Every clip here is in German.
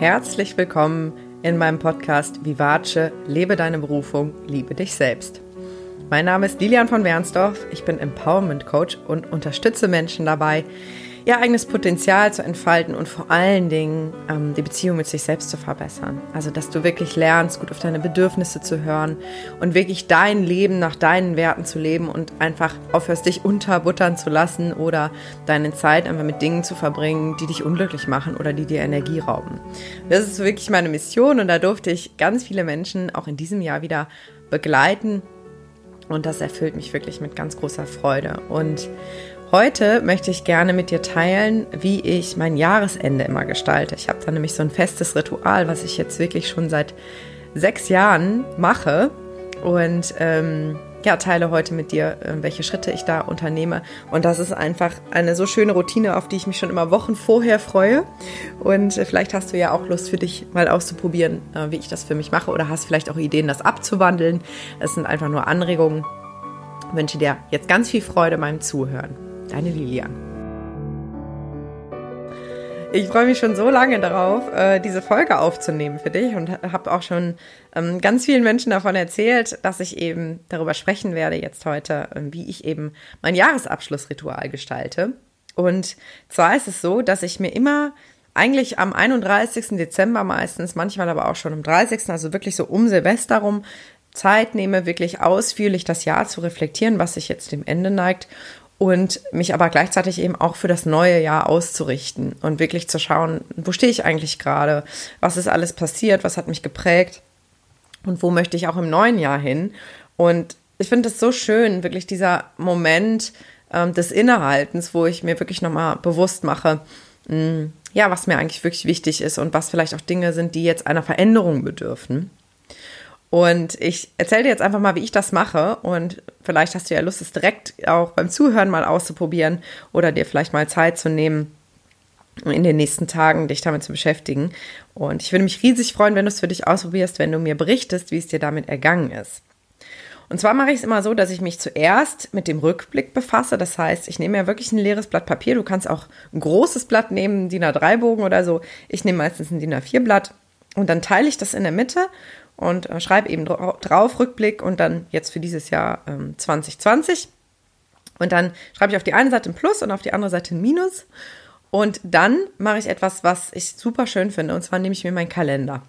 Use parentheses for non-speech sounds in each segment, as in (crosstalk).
Herzlich willkommen in meinem Podcast Vivace, lebe deine Berufung, liebe dich selbst. Mein Name ist Lilian von Wernsdorf, ich bin Empowerment Coach und unterstütze Menschen dabei, ihr eigenes Potenzial zu entfalten und vor allen Dingen ähm, die Beziehung mit sich selbst zu verbessern. Also, dass du wirklich lernst, gut auf deine Bedürfnisse zu hören und wirklich dein Leben nach deinen Werten zu leben und einfach aufhörst, dich unterbuttern zu lassen oder deine Zeit einfach mit Dingen zu verbringen, die dich unglücklich machen oder die dir Energie rauben. Das ist wirklich meine Mission und da durfte ich ganz viele Menschen auch in diesem Jahr wieder begleiten. Und das erfüllt mich wirklich mit ganz großer Freude. Und Heute möchte ich gerne mit dir teilen, wie ich mein Jahresende immer gestalte. Ich habe da nämlich so ein festes Ritual, was ich jetzt wirklich schon seit sechs Jahren mache und ähm, ja, teile heute mit dir, äh, welche Schritte ich da unternehme. Und das ist einfach eine so schöne Routine, auf die ich mich schon immer Wochen vorher freue. Und äh, vielleicht hast du ja auch Lust für dich mal auszuprobieren, äh, wie ich das für mich mache oder hast vielleicht auch Ideen, das abzuwandeln. Es sind einfach nur Anregungen. Ich wünsche dir jetzt ganz viel Freude beim Zuhören. Deine Lilian. Ich freue mich schon so lange darauf, äh, diese Folge aufzunehmen für dich und habe auch schon ähm, ganz vielen Menschen davon erzählt, dass ich eben darüber sprechen werde jetzt heute, ähm, wie ich eben mein Jahresabschlussritual gestalte. Und zwar ist es so, dass ich mir immer eigentlich am 31. Dezember meistens, manchmal aber auch schon am 30., also wirklich so um Silvester rum, Zeit nehme, wirklich ausführlich das Jahr zu reflektieren, was sich jetzt dem Ende neigt und mich aber gleichzeitig eben auch für das neue Jahr auszurichten und wirklich zu schauen, wo stehe ich eigentlich gerade, was ist alles passiert, was hat mich geprägt und wo möchte ich auch im neuen Jahr hin. Und ich finde es so schön, wirklich dieser Moment ähm, des Innehaltens, wo ich mir wirklich nochmal bewusst mache, mh, hm, ja, was mir eigentlich wirklich wichtig ist und was vielleicht auch Dinge sind, die jetzt einer Veränderung bedürfen. Und ich erzähle dir jetzt einfach mal, wie ich das mache. Und vielleicht hast du ja Lust, es direkt auch beim Zuhören mal auszuprobieren oder dir vielleicht mal Zeit zu nehmen, in den nächsten Tagen dich damit zu beschäftigen. Und ich würde mich riesig freuen, wenn du es für dich ausprobierst, wenn du mir berichtest, wie es dir damit ergangen ist. Und zwar mache ich es immer so, dass ich mich zuerst mit dem Rückblick befasse. Das heißt, ich nehme ja wirklich ein leeres Blatt Papier. Du kannst auch ein großes Blatt nehmen, DIN A3-Bogen oder so. Ich nehme meistens ein DIN A4-Blatt und dann teile ich das in der Mitte und äh, schreibe eben drauf Rückblick und dann jetzt für dieses Jahr ähm, 2020. Und dann schreibe ich auf die eine Seite ein Plus und auf die andere Seite ein Minus. Und dann mache ich etwas, was ich super schön finde. Und zwar nehme ich mir meinen Kalender.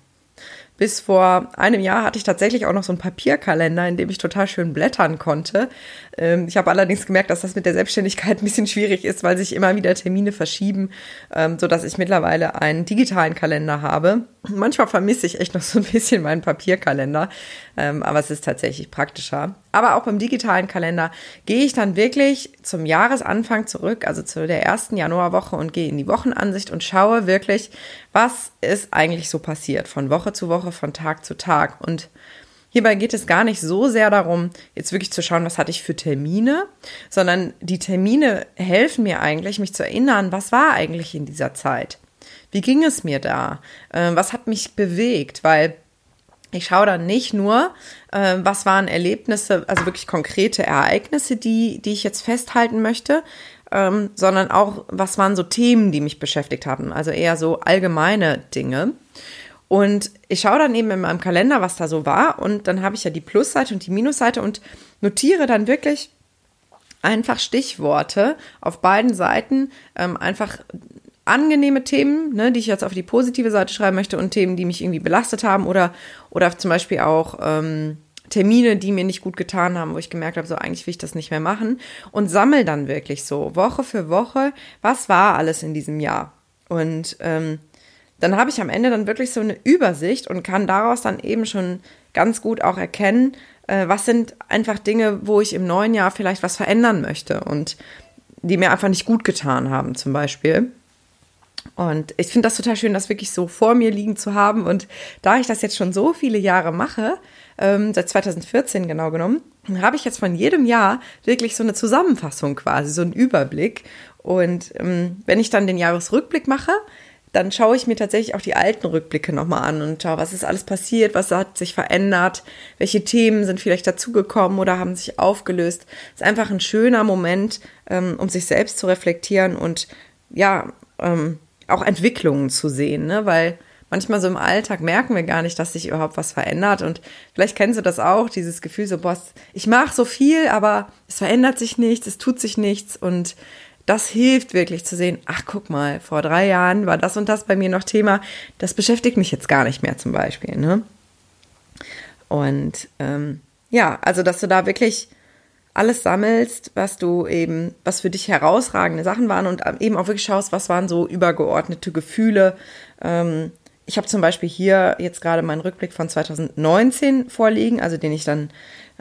Bis vor einem Jahr hatte ich tatsächlich auch noch so einen Papierkalender, in dem ich total schön blättern konnte. Ähm, ich habe allerdings gemerkt, dass das mit der Selbstständigkeit ein bisschen schwierig ist, weil sich immer wieder Termine verschieben, ähm, so dass ich mittlerweile einen digitalen Kalender habe. Manchmal vermisse ich echt noch so ein bisschen meinen Papierkalender, ähm, aber es ist tatsächlich praktischer. Aber auch beim digitalen Kalender gehe ich dann wirklich zum Jahresanfang zurück, also zu der ersten Januarwoche und gehe in die Wochenansicht und schaue wirklich, was ist eigentlich so passiert von Woche zu Woche, von Tag zu Tag. Und hierbei geht es gar nicht so sehr darum, jetzt wirklich zu schauen, was hatte ich für Termine, sondern die Termine helfen mir eigentlich, mich zu erinnern, was war eigentlich in dieser Zeit. Wie ging es mir da? Äh, was hat mich bewegt? Weil ich schaue dann nicht nur, äh, was waren Erlebnisse, also wirklich konkrete Ereignisse, die, die ich jetzt festhalten möchte, ähm, sondern auch, was waren so Themen, die mich beschäftigt haben. Also eher so allgemeine Dinge. Und ich schaue dann eben in meinem Kalender, was da so war. Und dann habe ich ja die Plusseite und die Minusseite und notiere dann wirklich einfach Stichworte auf beiden Seiten, ähm, einfach angenehme Themen, ne, die ich jetzt auf die positive Seite schreiben möchte und Themen, die mich irgendwie belastet haben oder, oder zum Beispiel auch ähm, Termine, die mir nicht gut getan haben, wo ich gemerkt habe, so eigentlich will ich das nicht mehr machen und sammel dann wirklich so Woche für Woche, was war alles in diesem Jahr und ähm, dann habe ich am Ende dann wirklich so eine Übersicht und kann daraus dann eben schon ganz gut auch erkennen, äh, was sind einfach Dinge, wo ich im neuen Jahr vielleicht was verändern möchte und die mir einfach nicht gut getan haben zum Beispiel. Und ich finde das total schön, das wirklich so vor mir liegen zu haben. Und da ich das jetzt schon so viele Jahre mache, ähm, seit 2014 genau genommen, habe ich jetzt von jedem Jahr wirklich so eine Zusammenfassung quasi, so einen Überblick. Und ähm, wenn ich dann den Jahresrückblick mache, dann schaue ich mir tatsächlich auch die alten Rückblicke nochmal an und schaue, was ist alles passiert, was hat sich verändert, welche Themen sind vielleicht dazugekommen oder haben sich aufgelöst. Es ist einfach ein schöner Moment, ähm, um sich selbst zu reflektieren und ja, ähm, auch Entwicklungen zu sehen, ne? weil manchmal so im Alltag merken wir gar nicht, dass sich überhaupt was verändert. Und vielleicht kennst du das auch, dieses Gefühl so, boah, ich mache so viel, aber es verändert sich nichts, es tut sich nichts. Und das hilft wirklich zu sehen, ach guck mal, vor drei Jahren war das und das bei mir noch Thema, das beschäftigt mich jetzt gar nicht mehr zum Beispiel. Ne? Und ähm, ja, also dass du da wirklich alles sammelst, was du eben, was für dich herausragende Sachen waren und eben auch wirklich schaust, was waren so übergeordnete Gefühle. Ähm, ich habe zum Beispiel hier jetzt gerade meinen Rückblick von 2019 vorliegen, also den ich dann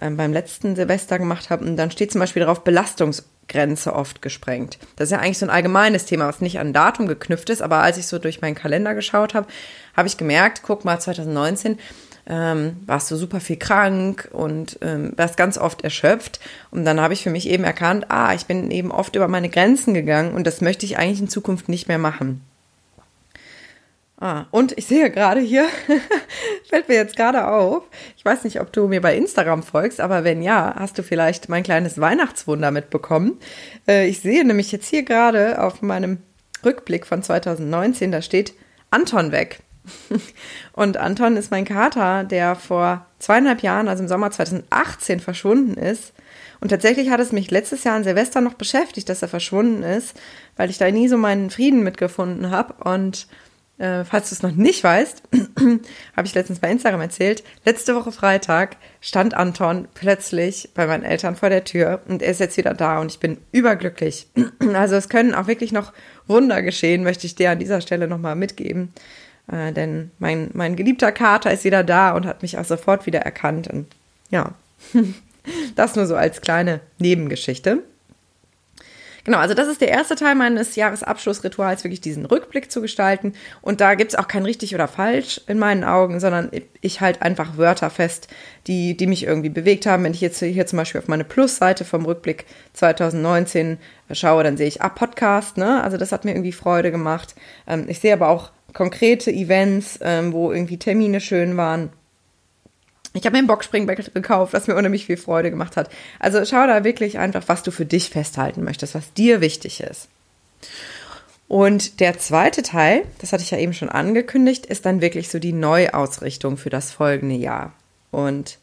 ähm, beim letzten Silvester gemacht habe. Und dann steht zum Beispiel darauf Belastungsgrenze oft gesprengt. Das ist ja eigentlich so ein allgemeines Thema, was nicht an Datum geknüpft ist. Aber als ich so durch meinen Kalender geschaut habe, habe ich gemerkt, guck mal, 2019 ähm, warst du super viel krank und ähm, warst ganz oft erschöpft. Und dann habe ich für mich eben erkannt, ah, ich bin eben oft über meine Grenzen gegangen und das möchte ich eigentlich in Zukunft nicht mehr machen. Ah, und ich sehe gerade hier, (laughs) fällt mir jetzt gerade auf, ich weiß nicht, ob du mir bei Instagram folgst, aber wenn ja, hast du vielleicht mein kleines Weihnachtswunder mitbekommen. Äh, ich sehe nämlich jetzt hier gerade auf meinem Rückblick von 2019, da steht Anton weg. Und Anton ist mein Kater, der vor zweieinhalb Jahren, also im Sommer 2018, verschwunden ist. Und tatsächlich hat es mich letztes Jahr an Silvester noch beschäftigt, dass er verschwunden ist, weil ich da nie so meinen Frieden mitgefunden habe. Und äh, falls du es noch nicht weißt, (clears throat) habe ich letztens bei Instagram erzählt, letzte Woche Freitag stand Anton plötzlich bei meinen Eltern vor der Tür und er ist jetzt wieder da und ich bin überglücklich. (clears throat) also es können auch wirklich noch Wunder geschehen, möchte ich dir an dieser Stelle nochmal mitgeben. Äh, denn mein, mein geliebter Kater ist wieder da und hat mich auch sofort wieder erkannt. Und ja, (laughs) das nur so als kleine Nebengeschichte. Genau, also das ist der erste Teil meines Jahresabschlussrituals, wirklich diesen Rückblick zu gestalten. Und da gibt es auch kein richtig oder falsch in meinen Augen, sondern ich halte einfach Wörter fest, die, die mich irgendwie bewegt haben. Wenn ich jetzt hier zum Beispiel auf meine Plusseite vom Rückblick 2019 schaue, dann sehe ich, ah, Podcast, ne? Also das hat mir irgendwie Freude gemacht. Ähm, ich sehe aber auch konkrete Events, ähm, wo irgendwie Termine schön waren. Ich habe mir ein Boxspringbrett gekauft, was mir unheimlich viel Freude gemacht hat. Also schau da wirklich einfach, was du für dich festhalten möchtest, was dir wichtig ist. Und der zweite Teil, das hatte ich ja eben schon angekündigt, ist dann wirklich so die Neuausrichtung für das folgende Jahr. Und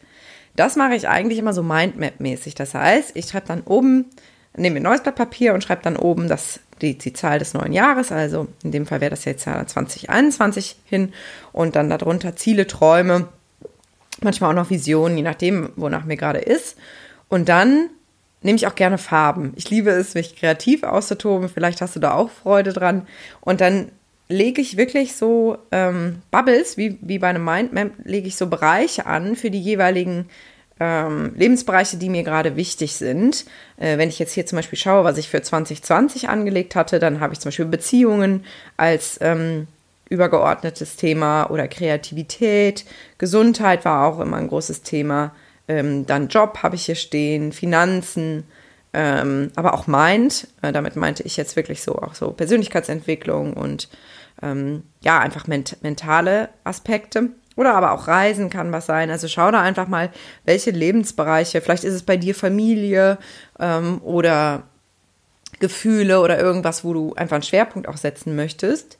das mache ich eigentlich immer so Mindmap-mäßig. Das heißt, ich schreibe dann oben, nehme mir ein neues Blatt Papier und schreibe dann oben das, die, die Zahl des neuen Jahres. Also in dem Fall wäre das jetzt Jahr 2021 hin und dann darunter Ziele, Träume manchmal auch noch Visionen, je nachdem, wonach mir gerade ist. Und dann nehme ich auch gerne Farben. Ich liebe es, mich kreativ auszutoben. Vielleicht hast du da auch Freude dran. Und dann lege ich wirklich so ähm, Bubbles, wie, wie bei einem Mindmap, lege ich so Bereiche an für die jeweiligen ähm, Lebensbereiche, die mir gerade wichtig sind. Äh, wenn ich jetzt hier zum Beispiel schaue, was ich für 2020 angelegt hatte, dann habe ich zum Beispiel Beziehungen als ähm, übergeordnetes Thema oder Kreativität. Gesundheit war auch immer ein großes Thema. Ähm, dann Job habe ich hier stehen, Finanzen, ähm, aber auch Mind. Äh, damit meinte ich jetzt wirklich so auch so Persönlichkeitsentwicklung und ähm, ja, einfach ment mentale Aspekte. Oder aber auch Reisen kann was sein. Also schau da einfach mal, welche Lebensbereiche, vielleicht ist es bei dir Familie ähm, oder Gefühle oder irgendwas, wo du einfach einen Schwerpunkt auch setzen möchtest.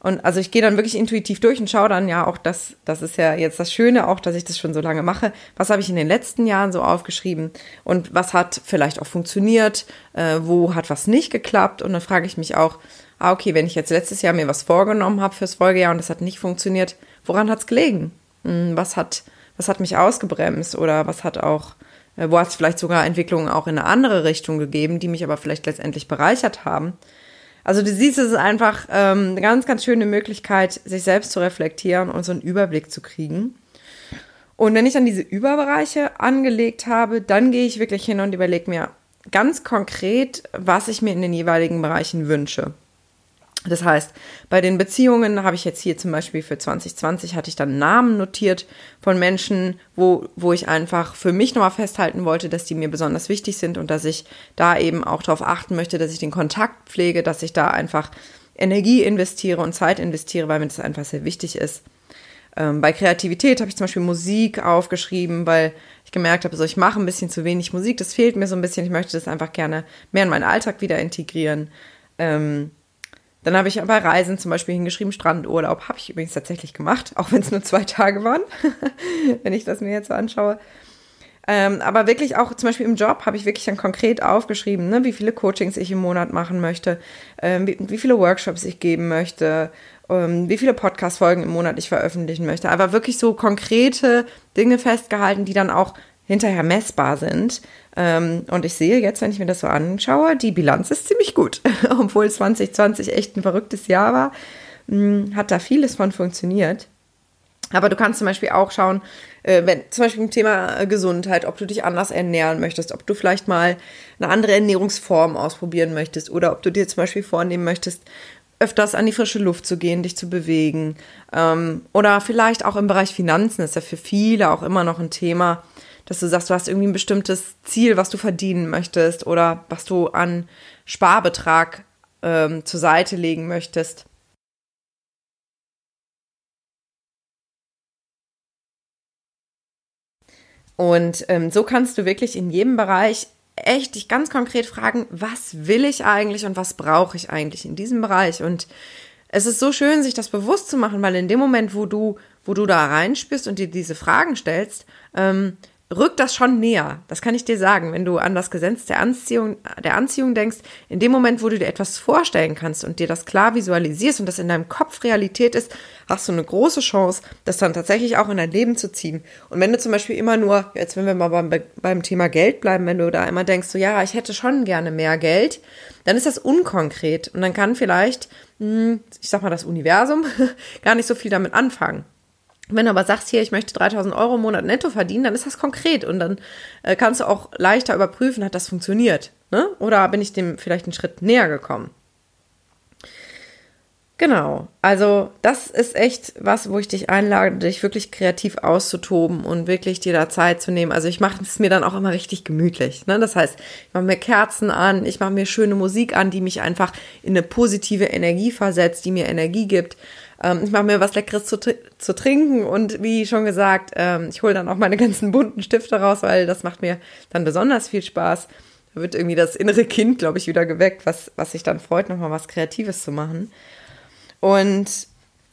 Und also ich gehe dann wirklich intuitiv durch und schaue dann ja auch, das, das ist ja jetzt das Schöne auch, dass ich das schon so lange mache. Was habe ich in den letzten Jahren so aufgeschrieben und was hat vielleicht auch funktioniert, äh, wo hat was nicht geklappt? Und dann frage ich mich auch, ah, okay, wenn ich jetzt letztes Jahr mir was vorgenommen habe fürs Folgejahr und das hat nicht funktioniert, woran hat es gelegen? Hm, was hat, was hat mich ausgebremst oder was hat auch, äh, wo hat es vielleicht sogar Entwicklungen auch in eine andere Richtung gegeben, die mich aber vielleicht letztendlich bereichert haben? Also du siehst, es ist einfach ähm, eine ganz, ganz schöne Möglichkeit, sich selbst zu reflektieren und so einen Überblick zu kriegen. Und wenn ich dann diese Überbereiche angelegt habe, dann gehe ich wirklich hin und überlege mir ganz konkret, was ich mir in den jeweiligen Bereichen wünsche. Das heißt, bei den Beziehungen habe ich jetzt hier zum Beispiel für 2020 hatte ich dann Namen notiert von Menschen, wo, wo ich einfach für mich nochmal festhalten wollte, dass die mir besonders wichtig sind und dass ich da eben auch darauf achten möchte, dass ich den Kontakt pflege, dass ich da einfach Energie investiere und Zeit investiere, weil mir das einfach sehr wichtig ist. Ähm, bei Kreativität habe ich zum Beispiel Musik aufgeschrieben, weil ich gemerkt habe, so ich mache ein bisschen zu wenig Musik, das fehlt mir so ein bisschen. Ich möchte das einfach gerne mehr in meinen Alltag wieder integrieren. Ähm, Dann habe ich bei Reisen zum Beispiel hingeschrieben, Strandurlaub. Habe ich übrigens tatsächlich gemacht, auch wenn es nur zwei Tage waren, (laughs) wenn ich das mir jetzt so anschaue. Ähm, aber wirklich auch zum Beispiel im Job habe ich wirklich dann konkret aufgeschrieben, ne, wie viele Coachings ich im Monat machen möchte, ähm, wie, wie, viele Workshops ich geben möchte, ähm, wie viele Podcast-Folgen im Monat ich veröffentlichen möchte. Aber wirklich so konkrete Dinge festgehalten, die dann auch hinterher messbar sind. Ähm, und ich sehe jetzt, wenn ich mir das so anschaue, die Bilanz ist ziemlich gut. (laughs) Obwohl 2020 echt ein verrücktes Jahr war, hm, hat da vieles von funktioniert. Aber du kannst zum Beispiel auch schauen, äh, wenn zum Beispiel im Thema äh, Gesundheit, ob du dich anders ernähren möchtest, ob du vielleicht mal eine andere Ernährungsform ausprobieren möchtest oder ob du dir zum Beispiel vornehmen möchtest, öfters an die frische Luft zu gehen, dich zu bewegen. Ähm, oder vielleicht auch im Bereich Finanzen ist ja für viele auch immer noch ein Thema, dass du sagst, du hast irgendwie ein bestimmtes Ziel, was du verdienen möchtest oder was du an Sparbetrag ähm, zur Seite legen möchtest. Und ähm, so kannst du wirklich in jedem Bereich echt dich ganz konkret fragen, was will ich eigentlich und was brauche ich eigentlich in diesem Bereich? Und es ist so schön, sich das bewusst zu machen, weil in dem Moment, wo du, wo du da reinspürst und dir diese Fragen stellst, ähm, rückt das schon näher. Das kann ich dir sagen, wenn du an das Gesetz der Anziehung, der Anziehung denkst, in dem Moment, wo du dir etwas vorstellen kannst und dir das klar visualisierst und das in deinem Kopf Realität ist, hast du eine große Chance, das dann tatsächlich auch in dein Leben zu ziehen. Und wenn du zum Beispiel immer nur, jetzt wenn wir mal beim, beim Thema Geld bleiben, wenn du da immer denkst, so ja, ich hätte schon gerne mehr Geld, dann ist das unkonkret und dann kann vielleicht, hm, ich sag mal, das Universum (laughs) gar nicht so viel damit anfangen. Wenn du aber sagst, hier, ich möchte 3000 Euro im Monat netto verdienen, dann ist das konkret und dann äh, kannst du auch leichter überprüfen, hat das funktioniert? Ne? Oder bin ich dem vielleicht einen Schritt näher gekommen? Genau, also das ist echt was, wo ich dich einlade, dich wirklich kreativ auszutoben und wirklich dir da Zeit zu nehmen. Also ich mache es mir dann auch immer richtig gemütlich. Ne? Das heißt, ich mache mir Kerzen an, ich mache mir schöne Musik an, die mich einfach in eine positive Energie versetzt, die mir Energie gibt. Ähm, ich mache mir was Leckeres zu, zu trinken und wie schon gesagt, ähm, ich hole dann auch meine ganzen bunten Stifte raus, weil das macht mir dann besonders viel Spaß. Da wird irgendwie das innere Kind, glaube ich, wieder geweckt, was, was sich dann freut, nochmal was Kreatives zu machen. Und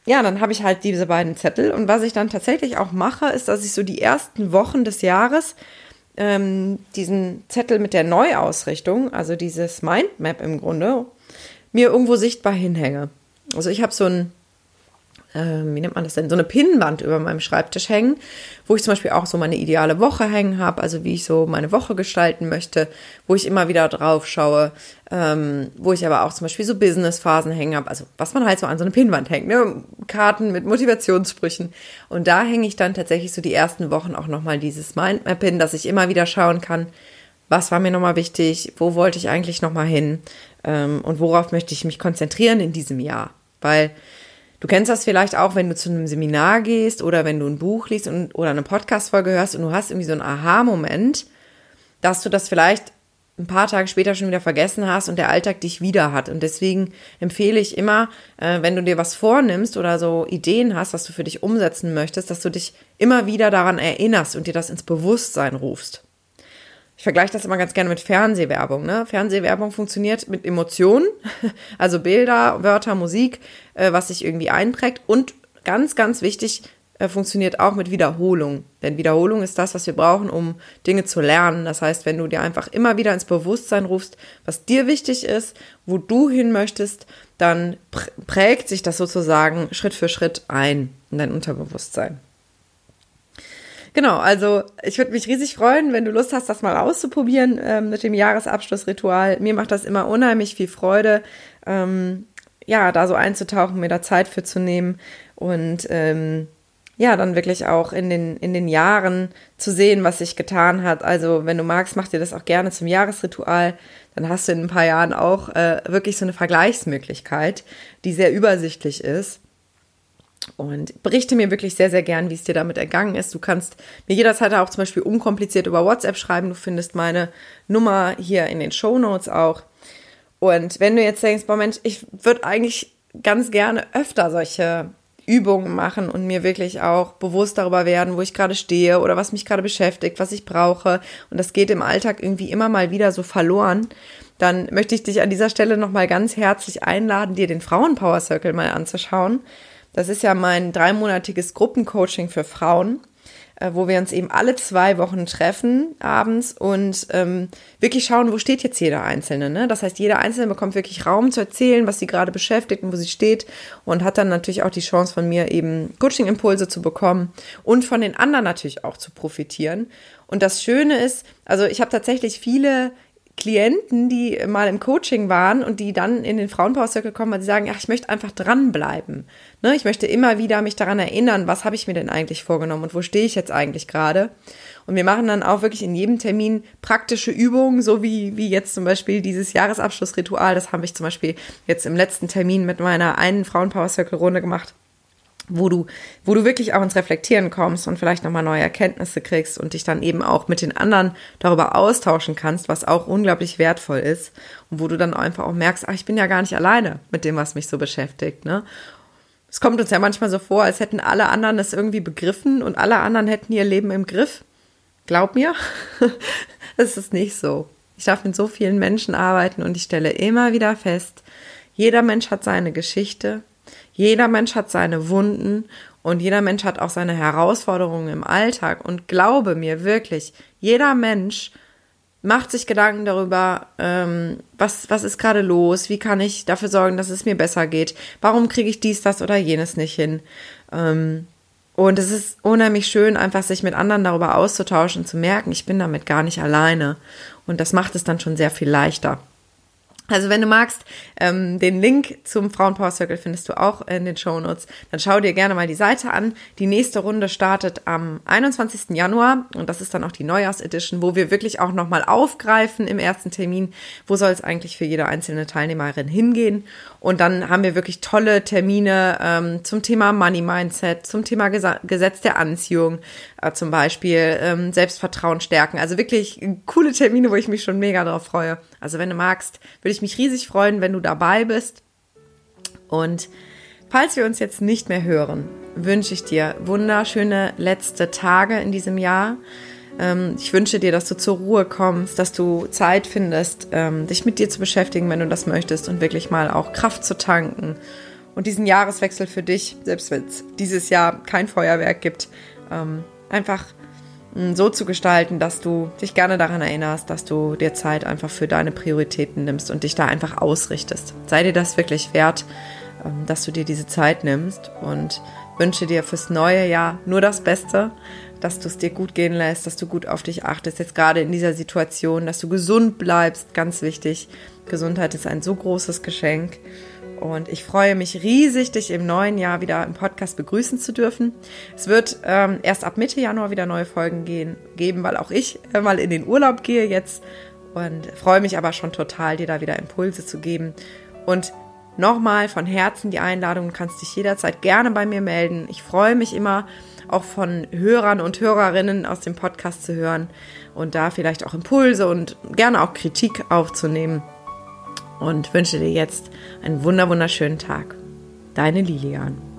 ja, dann habe ich halt diese beiden Zettel. Und was ich dann tatsächlich auch mache, ist, dass ich so die ersten Wochen des Jahres ähm, diesen Zettel mit der Neuausrichtung, also dieses Mindmap im Grunde, mir irgendwo sichtbar hinhänge. Also ich habe so ein wie nennt man das denn, so eine Pinnwand über meinem Schreibtisch hängen, wo ich zum Beispiel auch so meine ideale Woche hängen habe, also wie ich so meine Woche gestalten möchte, wo ich immer wieder drauf schaue, ähm, wo ich aber auch zum Beispiel so Businessphasen hängen habe, also was man halt so an so eine Pinnwand hängt, ne? Karten mit Motivationssprüchen. Und da hänge ich dann tatsächlich so die ersten Wochen auch nochmal dieses Mindmap hin, dass ich immer wieder schauen kann, was war mir nochmal wichtig, wo wollte ich eigentlich nochmal hin ähm, und worauf möchte ich mich konzentrieren in diesem Jahr. Weil Du kennst das vielleicht auch, wenn du zu einem Seminar gehst oder wenn du ein Buch liest und, oder eine Podcast-Folge hörst und du hast irgendwie so einen Aha-Moment, dass du das vielleicht ein paar Tage später schon wieder vergessen hast und der Alltag dich wieder hat. Und deswegen empfehle ich immer, äh, wenn du dir was vornimmst oder so Ideen hast, was du für dich umsetzen möchtest, dass du dich immer wieder daran erinnerst und dir das ins Bewusstsein rufst. Ich vergleiche das immer ganz gerne mit Fernsehwerbung. Ne? Fernsehwerbung funktioniert mit Emotionen, (laughs) also Bilder, Wörter, Musik, äh, was sich irgendwie einprägt. Und ganz, ganz wichtig, äh, funktioniert auch mit Wiederholung. Denn Wiederholung ist das, was wir brauchen, um Dinge zu lernen. Das heißt, wenn du dir einfach immer wieder ins Bewusstsein rufst, was dir wichtig ist, wo du hin möchtest, dann prägt sich das sozusagen Schritt für Schritt ein in dein Unterbewusstsein. Genau, also ich würde mich riesig freuen, wenn du Lust hast, das mal auszuprobieren ähm, mit dem Jahresabschlussritual. Mir macht das immer unheimlich viel Freude, ähm, ja, da so einzutauchen, mir da Zeit für zu nehmen und ähm, ja, dann wirklich auch in den, in den Jahren zu sehen, was sich getan hat. Also, wenn du magst, mach dir das auch gerne zum Jahresritual. Dann hast du in ein paar Jahren auch äh, wirklich so eine Vergleichsmöglichkeit, die sehr übersichtlich ist. Und berichte mir wirklich sehr, sehr gern, wie es dir damit ergangen ist. Du kannst mir jederzeit auch zum Beispiel unkompliziert über WhatsApp schreiben. Du findest meine Nummer hier in den Show Notes auch. Und wenn du jetzt denkst, boah Mensch, ich würde eigentlich ganz gerne öfter solche Übungen machen und mir wirklich auch bewusst darüber werden, wo ich gerade stehe oder was mich gerade beschäftigt, was ich brauche. Und das geht im Alltag irgendwie immer mal wieder so verloren. Dann möchte ich dich an dieser Stelle nochmal ganz herzlich einladen, dir den Frauenpower Circle mal anzuschauen. Das ist ja mein dreimonatiges Gruppencoaching für Frauen. Äh, wo wir uns eben alle zwei Wochen treffen abends und ähm, wirklich schauen, wo steht jetzt jeder Einzelne. Ne? Das heißt, jeder Einzelne bekommt wirklich Raum zu erzählen, was sie gerade beschäftigt und wo sie steht und hat dann natürlich auch die Chance von mir eben Coaching-Impulse zu bekommen und von den anderen natürlich auch zu profitieren. Und das Schöne ist, also ich habe tatsächlich viele Klienten, die mal im Coaching waren und die dann in den Frauenpower Circle kommen, weil sie sagen, ach, ich möchte einfach dranbleiben. Ne, ich möchte immer wieder mich daran erinnern, was habe ich mir denn eigentlich vorgenommen und wo stehe ich jetzt eigentlich gerade. Und wir machen dann auch wirklich in jedem Termin praktische Übungen, so wie, wie jetzt zum Beispiel dieses Jahresabschlussritual. Das habe ich zum Beispiel jetzt im letzten Termin mit meiner einen Frauenpower Circle Runde gemacht wo du, wo du wirklich auch ins Reflektieren kommst und vielleicht nochmal neue Erkenntnisse kriegst und dich dann eben auch mit den anderen darüber austauschen kannst, was auch unglaublich wertvoll ist und wo du dann einfach auch merkst, ach, ich bin ja gar nicht alleine mit dem, was mich so beschäftigt, ne? Es kommt uns ja manchmal so vor, als hätten alle anderen es irgendwie begriffen und alle anderen hätten ihr Leben im Griff. Glaub mir, (laughs) es ist nicht so. Ich darf mit so vielen Menschen arbeiten und ich stelle immer wieder fest, jeder Mensch hat seine Geschichte, jeder Mensch hat seine Wunden und jeder Mensch hat auch seine Herausforderungen im Alltag. Und glaube mir wirklich, jeder Mensch macht sich Gedanken darüber, ähm, was, was ist gerade los, wie kann ich dafür sorgen, dass es mir besser geht, warum kriege ich dies, das oder jenes nicht hin. Ähm, und es ist unheimlich schön, einfach sich mit anderen darüber auszutauschen, zu merken, ich bin damit gar nicht alleine. Und das macht es dann schon sehr viel leichter. Also wenn du magst, ähm, den Link zum Frauenpower Circle findest du auch in den Show Notes. Dann schau dir gerne mal die Seite an. Die nächste Runde startet am 21. Januar und das ist dann auch die Neujahrsedition, wo wir wirklich auch nochmal aufgreifen im ersten Termin, wo soll es eigentlich für jede einzelne Teilnehmerin hingehen. Und dann haben wir wirklich tolle Termine ähm, zum Thema Money Mindset, zum Thema Ges Gesetz der Anziehung, äh, zum Beispiel ähm, Selbstvertrauen stärken. Also wirklich coole Termine, wo ich mich schon mega drauf freue. Also wenn du magst, würde ich mich riesig freuen, wenn du dabei bist. Und falls wir uns jetzt nicht mehr hören, wünsche ich dir wunderschöne letzte Tage in diesem Jahr. Ähm, ich wünsche dir, dass du zur Ruhe kommst, dass du Zeit findest, ähm, dich mit dir zu beschäftigen, wenn du das möchtest und wirklich mal auch Kraft zu tanken. Und diesen Jahreswechsel für dich, selbst wenn es dieses Jahr kein Feuerwerk gibt, ähm, einfach so zu gestalten, dass du dich gerne daran erinnerst, dass du dir Zeit einfach für deine Prioritäten nimmst und dich da einfach ausrichtest. Sei dir das wirklich wert, ähm, dass du dir diese Zeit nimmst und wünsche dir fürs neue Jahr nur das Beste, dass du es dir gut gehen lässt, dass du gut auf dich achtest, jetzt gerade in dieser Situation, dass du gesund bleibst, ganz wichtig. Gesundheit ist ein so großes Geschenk. Und ich freue mich riesig, dich im neuen Jahr wieder im Podcast begrüßen zu dürfen. Es wird ähm, erst ab Mitte Januar wieder neue Folgen gehen, geben, weil auch ich äh, mal in den Urlaub gehe jetzt. Und freue mich aber schon total, dir da wieder Impulse zu geben. Und nochmal von Herzen die Einladung, du kannst dich jederzeit gerne bei mir melden. Ich freue mich immer, auch von Hörern und Hörerinnen aus dem Podcast zu hören und da vielleicht auch Impulse und gerne auch Kritik aufzunehmen und wünsche dir jetzt einen wunder wunderschönen Tag. Deine Lilian.